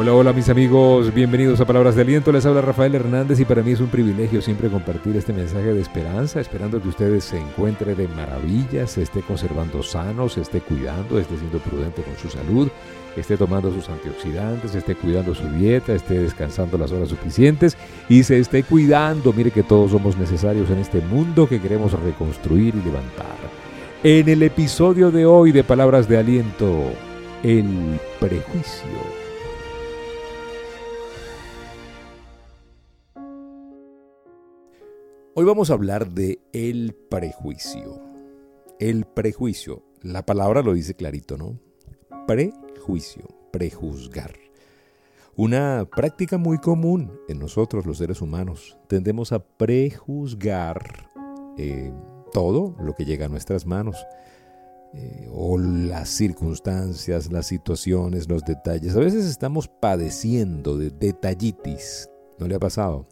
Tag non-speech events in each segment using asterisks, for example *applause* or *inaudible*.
Hola, hola mis amigos, bienvenidos a Palabras de Aliento. Les habla Rafael Hernández y para mí es un privilegio siempre compartir este mensaje de esperanza, esperando que ustedes se encuentren de maravillas, se esté conservando sanos, se esté cuidando, esté siendo prudente con su salud, esté tomando sus antioxidantes, esté cuidando su dieta, esté descansando las horas suficientes y se esté cuidando. Mire que todos somos necesarios en este mundo que queremos reconstruir y levantar. En el episodio de hoy de Palabras de Aliento, el prejuicio. Hoy vamos a hablar de el prejuicio. El prejuicio, la palabra lo dice clarito, ¿no? Prejuicio, prejuzgar. Una práctica muy común en nosotros los seres humanos. Tendemos a prejuzgar eh, todo lo que llega a nuestras manos. Eh, o las circunstancias, las situaciones, los detalles. A veces estamos padeciendo de detallitis. ¿No le ha pasado?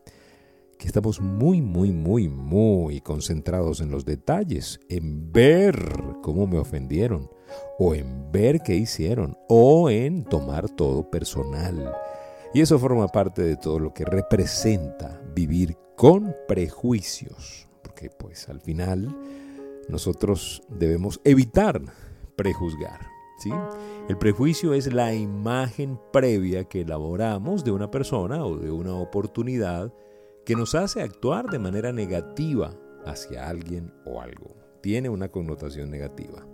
Que estamos muy, muy, muy, muy concentrados en los detalles, en ver cómo me ofendieron, o en ver qué hicieron, o en tomar todo personal. Y eso forma parte de todo lo que representa vivir con prejuicios, porque pues al final nosotros debemos evitar prejuzgar. ¿sí? El prejuicio es la imagen previa que elaboramos de una persona o de una oportunidad que nos hace actuar de manera negativa hacia alguien o algo. Tiene una connotación negativa.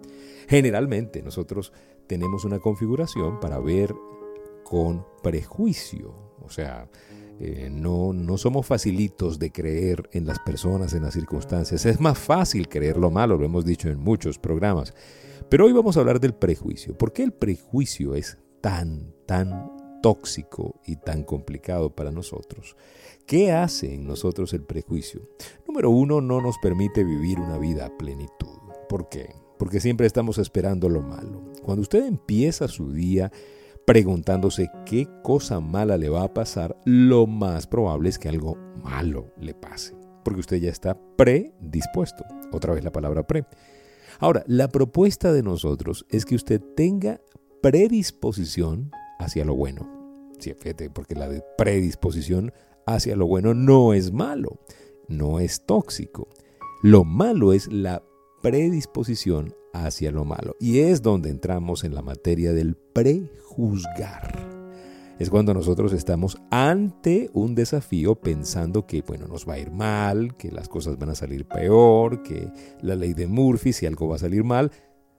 Generalmente nosotros tenemos una configuración para ver con prejuicio, o sea, eh, no, no somos facilitos de creer en las personas, en las circunstancias. Es más fácil creer lo malo, lo hemos dicho en muchos programas. Pero hoy vamos a hablar del prejuicio. ¿Por qué el prejuicio es tan, tan tóxico y tan complicado para nosotros? ¿Qué hace en nosotros el prejuicio? Número uno, no nos permite vivir una vida a plenitud. ¿Por qué? Porque siempre estamos esperando lo malo. Cuando usted empieza su día preguntándose qué cosa mala le va a pasar, lo más probable es que algo malo le pase. Porque usted ya está predispuesto. Otra vez la palabra pre. Ahora, la propuesta de nosotros es que usted tenga predisposición hacia lo bueno. Porque la predisposición hacia lo bueno no es malo, no es tóxico. Lo malo es la predisposición hacia lo malo. Y es donde entramos en la materia del prejuzgar. Es cuando nosotros estamos ante un desafío pensando que, bueno, nos va a ir mal, que las cosas van a salir peor, que la ley de Murphy, si algo va a salir mal,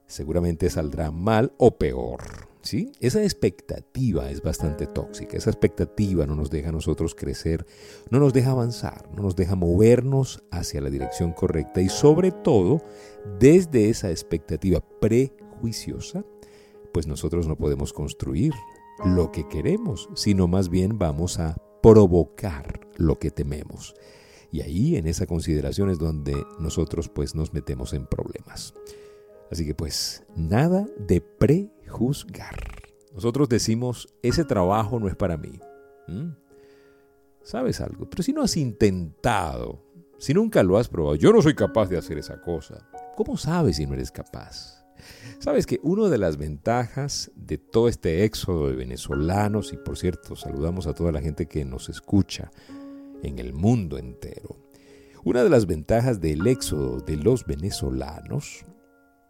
seguramente saldrá mal o peor. Esa expectativa es bastante tóxica, esa expectativa no nos deja a nosotros crecer, no nos deja avanzar, no nos deja movernos hacia la dirección correcta y sobre todo, desde esa expectativa prejuiciosa, pues nosotros no podemos construir lo que queremos, sino más bien vamos a provocar lo que tememos. Y ahí en esa consideración es donde nosotros pues nos metemos en problemas. Así que pues nada de pre juzgar. Nosotros decimos, ese trabajo no es para mí. ¿Mm? ¿Sabes algo? Pero si no has intentado, si nunca lo has probado, yo no soy capaz de hacer esa cosa. ¿Cómo sabes si no eres capaz? Sabes que una de las ventajas de todo este éxodo de venezolanos, y por cierto, saludamos a toda la gente que nos escucha en el mundo entero, una de las ventajas del éxodo de los venezolanos,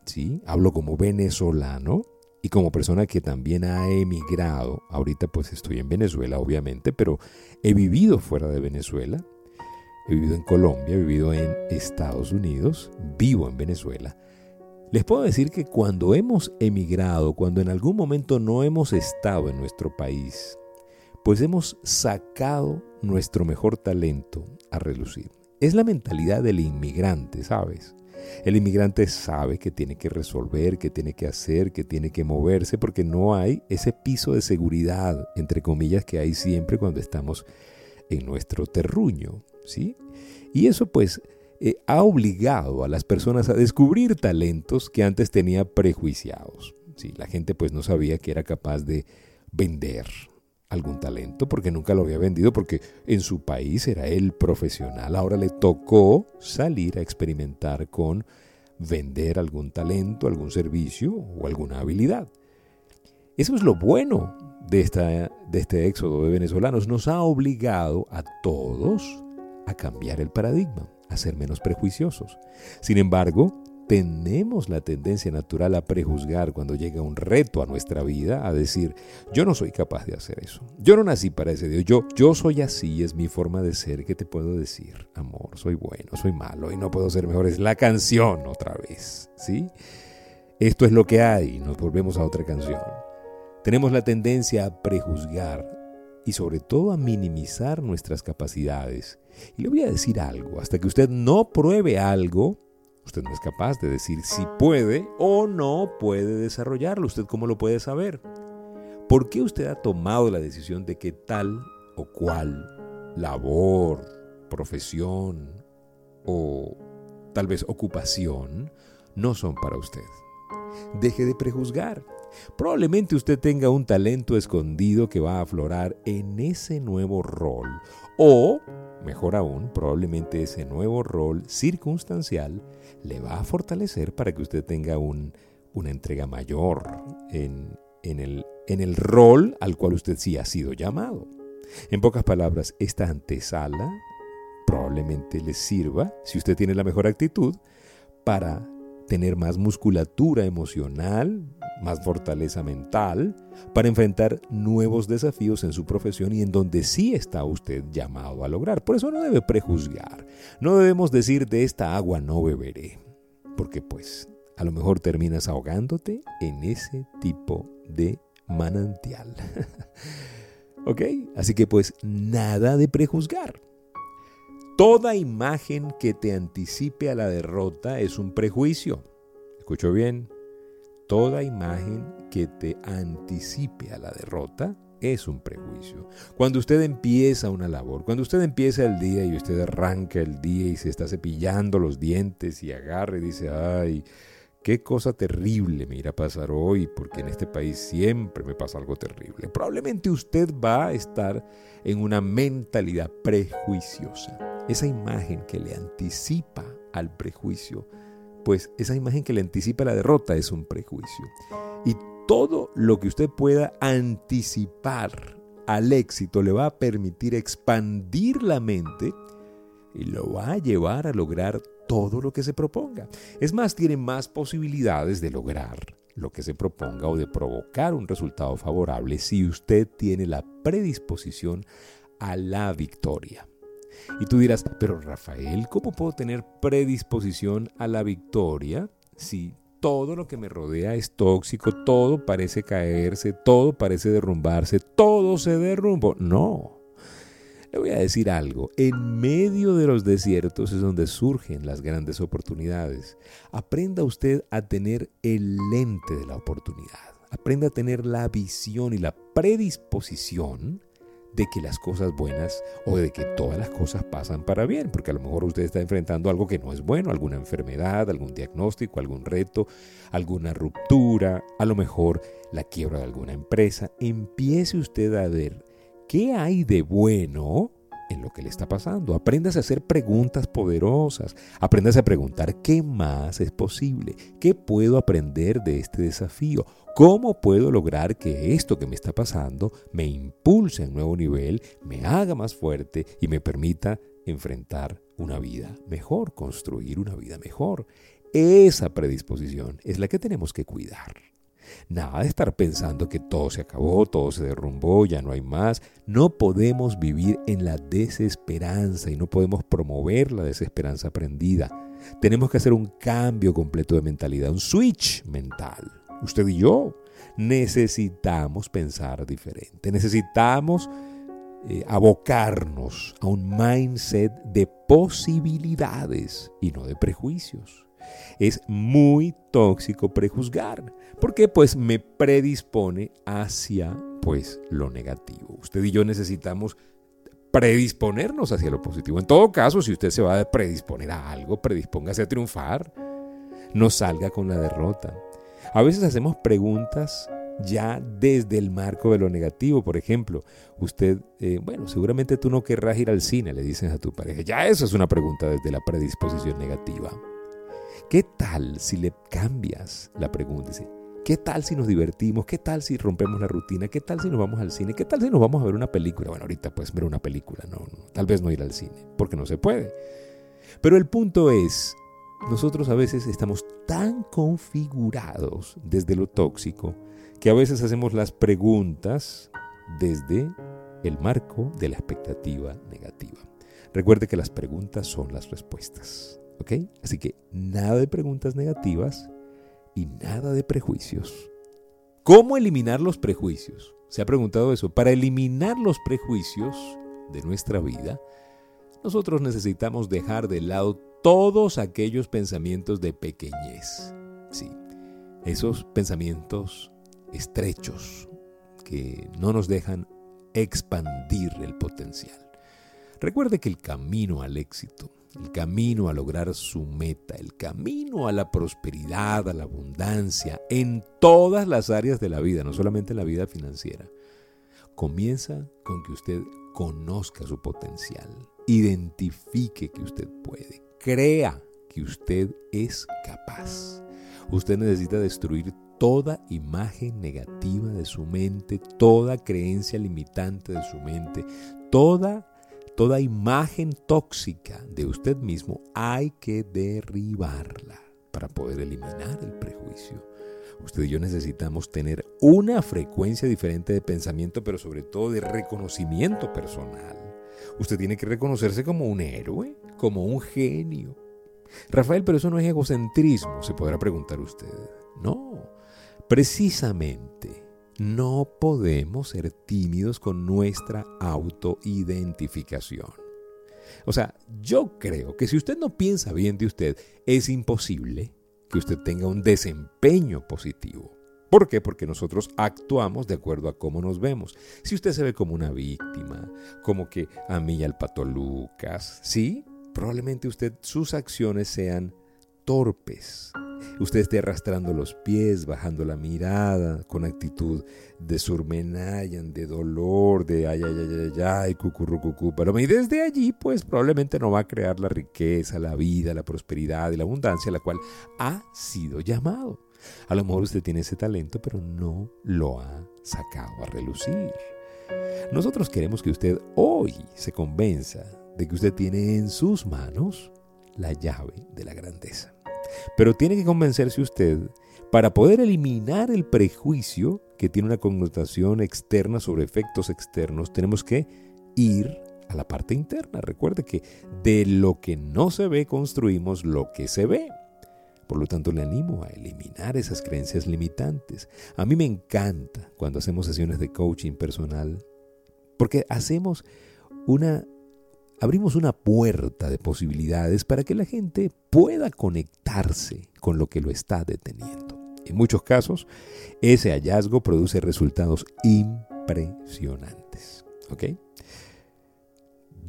¿sí? Hablo como venezolano, y como persona que también ha emigrado, ahorita pues estoy en Venezuela obviamente, pero he vivido fuera de Venezuela, he vivido en Colombia, he vivido en Estados Unidos, vivo en Venezuela. Les puedo decir que cuando hemos emigrado, cuando en algún momento no hemos estado en nuestro país, pues hemos sacado nuestro mejor talento a relucir. Es la mentalidad del inmigrante, ¿sabes? El inmigrante sabe que tiene que resolver, que tiene que hacer, que tiene que moverse, porque no hay ese piso de seguridad, entre comillas, que hay siempre cuando estamos en nuestro terruño, ¿sí? Y eso pues eh, ha obligado a las personas a descubrir talentos que antes tenía prejuiciados. ¿sí? La gente pues no sabía que era capaz de vender, algún talento porque nunca lo había vendido porque en su país era el profesional. Ahora le tocó salir a experimentar con vender algún talento, algún servicio o alguna habilidad. Eso es lo bueno de, esta, de este éxodo de venezolanos. Nos ha obligado a todos a cambiar el paradigma, a ser menos prejuiciosos. Sin embargo, tenemos la tendencia natural a prejuzgar cuando llega un reto a nuestra vida, a decir, yo no soy capaz de hacer eso. Yo no nací para ese Dios. Yo, yo soy así, es mi forma de ser. ¿Qué te puedo decir? Amor, soy bueno, soy malo y no puedo ser mejor. Es la canción otra vez, ¿sí? Esto es lo que hay. Nos volvemos a otra canción. Tenemos la tendencia a prejuzgar y sobre todo a minimizar nuestras capacidades. Y le voy a decir algo, hasta que usted no pruebe algo, Usted no es capaz de decir si puede o no puede desarrollarlo. ¿Usted cómo lo puede saber? ¿Por qué usted ha tomado la decisión de que tal o cual labor, profesión o tal vez ocupación no son para usted? Deje de prejuzgar. Probablemente usted tenga un talento escondido que va a aflorar en ese nuevo rol o Mejor aún, probablemente ese nuevo rol circunstancial le va a fortalecer para que usted tenga una entrega mayor en, el, en el rol al cual usted sí ha sido llamado. En pocas palabras, esta antesala probablemente le sirva, si usted tiene la mejor actitud, para tener más musculatura emocional, más fortaleza mental, para enfrentar nuevos desafíos en su profesión y en donde sí está usted llamado a lograr. Por eso no debe prejuzgar, no debemos decir de esta agua no beberé, porque pues a lo mejor terminas ahogándote en ese tipo de manantial. *laughs* ¿Ok? Así que pues nada de prejuzgar. Toda imagen que te anticipe a la derrota es un prejuicio. Escucho bien. Toda imagen que te anticipe a la derrota es un prejuicio. Cuando usted empieza una labor, cuando usted empieza el día y usted arranca el día y se está cepillando los dientes y agarra y dice, ay, qué cosa terrible me irá a pasar hoy, porque en este país siempre me pasa algo terrible. Probablemente usted va a estar en una mentalidad prejuiciosa. Esa imagen que le anticipa al prejuicio, pues esa imagen que le anticipa la derrota es un prejuicio. Y todo lo que usted pueda anticipar al éxito le va a permitir expandir la mente y lo va a llevar a lograr todo lo que se proponga. Es más, tiene más posibilidades de lograr lo que se proponga o de provocar un resultado favorable si usted tiene la predisposición a la victoria. Y tú dirás, pero Rafael, ¿cómo puedo tener predisposición a la victoria si todo lo que me rodea es tóxico, todo parece caerse, todo parece derrumbarse, todo se derrumbó? No. Le voy a decir algo, en medio de los desiertos es donde surgen las grandes oportunidades. Aprenda usted a tener el lente de la oportunidad. Aprenda a tener la visión y la predisposición de que las cosas buenas o de que todas las cosas pasan para bien, porque a lo mejor usted está enfrentando algo que no es bueno, alguna enfermedad, algún diagnóstico, algún reto, alguna ruptura, a lo mejor la quiebra de alguna empresa. Empiece usted a ver ¿Qué hay de bueno en lo que le está pasando? Aprendas a hacer preguntas poderosas. Aprendas a preguntar qué más es posible. ¿Qué puedo aprender de este desafío? ¿Cómo puedo lograr que esto que me está pasando me impulse a un nuevo nivel, me haga más fuerte y me permita enfrentar una vida mejor, construir una vida mejor? Esa predisposición es la que tenemos que cuidar. Nada de estar pensando que todo se acabó, todo se derrumbó, ya no hay más. No podemos vivir en la desesperanza y no podemos promover la desesperanza aprendida. Tenemos que hacer un cambio completo de mentalidad, un switch mental. Usted y yo necesitamos pensar diferente, necesitamos eh, abocarnos a un mindset de posibilidades y no de prejuicios. Es muy tóxico prejuzgar, porque pues me predispone hacia pues lo negativo. Usted y yo necesitamos predisponernos hacia lo positivo. En todo caso, si usted se va a predisponer a algo, predispóngase a triunfar. No salga con la derrota. A veces hacemos preguntas ya desde el marco de lo negativo. Por ejemplo, usted, eh, bueno, seguramente tú no querrás ir al cine, le dicen a tu pareja. Ya eso es una pregunta desde la predisposición negativa. ¿Qué tal si le cambias la pregunta? ¿Qué tal si nos divertimos? ¿Qué tal si rompemos la rutina? ¿Qué tal si nos vamos al cine? ¿Qué tal si nos vamos a ver una película? Bueno, ahorita puedes ver una película, no, tal vez no ir al cine, porque no se puede. Pero el punto es, nosotros a veces estamos tan configurados desde lo tóxico que a veces hacemos las preguntas desde el marco de la expectativa negativa. Recuerde que las preguntas son las respuestas. ¿Ok? Así que nada de preguntas negativas y nada de prejuicios. ¿Cómo eliminar los prejuicios? ¿Se ha preguntado eso? Para eliminar los prejuicios de nuestra vida, nosotros necesitamos dejar de lado todos aquellos pensamientos de pequeñez. Sí, esos pensamientos estrechos que no nos dejan expandir el potencial. Recuerde que el camino al éxito, el camino a lograr su meta, el camino a la prosperidad, a la abundancia, en todas las áreas de la vida, no solamente en la vida financiera, comienza con que usted conozca su potencial, identifique que usted puede, crea que usted es capaz. Usted necesita destruir toda imagen negativa de su mente, toda creencia limitante de su mente, toda toda imagen tóxica de usted mismo hay que derribarla para poder eliminar el prejuicio. Usted y yo necesitamos tener una frecuencia diferente de pensamiento, pero sobre todo de reconocimiento personal. Usted tiene que reconocerse como un héroe, como un genio. Rafael, pero eso no es egocentrismo, se podrá preguntar usted. No, precisamente no podemos ser tímidos con nuestra autoidentificación. O sea, yo creo que si usted no piensa bien de usted, es imposible que usted tenga un desempeño positivo. ¿Por qué? Porque nosotros actuamos de acuerdo a cómo nos vemos. Si usted se ve como una víctima, como que a mí y al pato Lucas, sí, probablemente usted sus acciones sean torpes, usted esté arrastrando los pies, bajando la mirada, con actitud de surmenayan, de dolor, de ay, ay, ay, ay, ay, cucurrucucú. Pero y desde allí, pues probablemente no va a crear la riqueza, la vida, la prosperidad y la abundancia a la cual ha sido llamado. A lo mejor usted tiene ese talento, pero no lo ha sacado a relucir. Nosotros queremos que usted hoy se convenza de que usted tiene en sus manos la llave de la grandeza. Pero tiene que convencerse usted para poder eliminar el prejuicio que tiene una connotación externa sobre efectos externos, tenemos que ir a la parte interna. Recuerde que de lo que no se ve construimos lo que se ve. Por lo tanto, le animo a eliminar esas creencias limitantes. A mí me encanta cuando hacemos sesiones de coaching personal, porque hacemos una abrimos una puerta de posibilidades para que la gente pueda conectarse con lo que lo está deteniendo. En muchos casos, ese hallazgo produce resultados impresionantes. ¿Ok?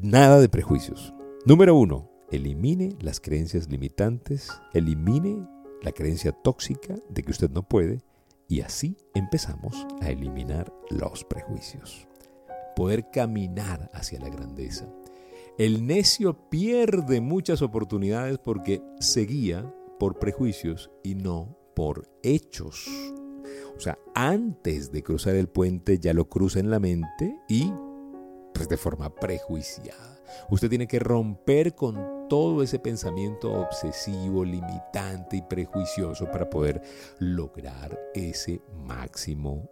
Nada de prejuicios. Número uno, elimine las creencias limitantes, elimine la creencia tóxica de que usted no puede y así empezamos a eliminar los prejuicios. Poder caminar hacia la grandeza el necio pierde muchas oportunidades porque se guía por prejuicios y no por hechos. O sea, antes de cruzar el puente ya lo cruza en la mente y pues de forma prejuiciada. Usted tiene que romper con todo ese pensamiento obsesivo, limitante y prejuicioso para poder lograr ese máximo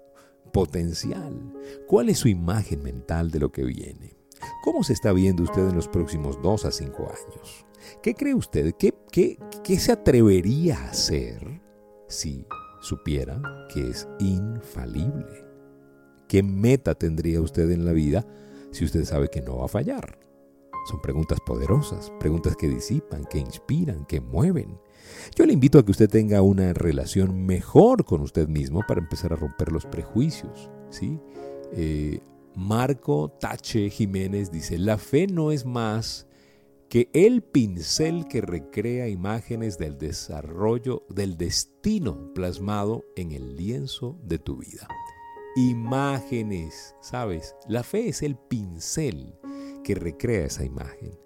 potencial. ¿Cuál es su imagen mental de lo que viene? ¿Cómo se está viendo usted en los próximos dos a cinco años? ¿Qué cree usted? ¿Qué, qué, qué se atrevería a hacer si supiera que es infalible? ¿Qué meta tendría usted en la vida si usted sabe que no va a fallar? Son preguntas poderosas, preguntas que disipan, que inspiran, que mueven. Yo le invito a que usted tenga una relación mejor con usted mismo para empezar a romper los prejuicios. ¿sí? Eh, Marco Tache Jiménez dice, la fe no es más que el pincel que recrea imágenes del desarrollo del destino plasmado en el lienzo de tu vida. Imágenes, ¿sabes? La fe es el pincel que recrea esa imagen.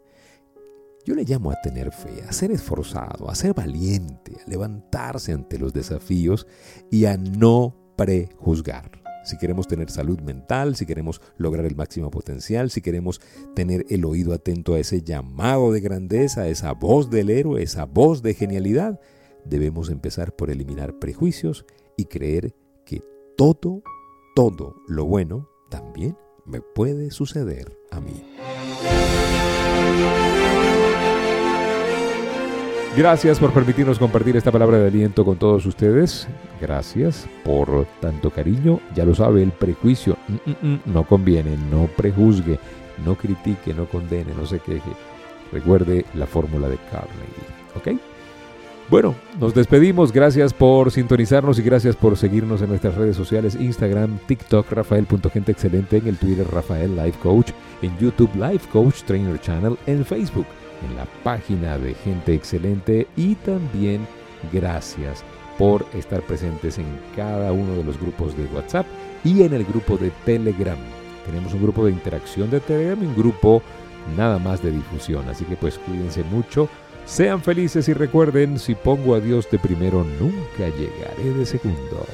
Yo le llamo a tener fe, a ser esforzado, a ser valiente, a levantarse ante los desafíos y a no prejuzgar. Si queremos tener salud mental, si queremos lograr el máximo potencial, si queremos tener el oído atento a ese llamado de grandeza, a esa voz del héroe, esa voz de genialidad, debemos empezar por eliminar prejuicios y creer que todo, todo lo bueno también me puede suceder a mí. Gracias por permitirnos compartir esta palabra de aliento con todos ustedes. Gracias por tanto cariño. Ya lo sabe, el prejuicio mm, mm, mm, no conviene, no prejuzgue, no critique, no condene, no se queje. Recuerde la fórmula de Carnegie. ¿Ok? Bueno, nos despedimos. Gracias por sintonizarnos y gracias por seguirnos en nuestras redes sociales: Instagram, TikTok, Rafael.genteexcelente, en el Twitter, Rafael Life Coach, en YouTube, Life Coach Trainer Channel, en Facebook en la página de Gente Excelente y también gracias por estar presentes en cada uno de los grupos de WhatsApp y en el grupo de Telegram. Tenemos un grupo de interacción de Telegram y un grupo nada más de difusión, así que pues cuídense mucho, sean felices y recuerden, si pongo a Dios de primero, nunca llegaré de segundo.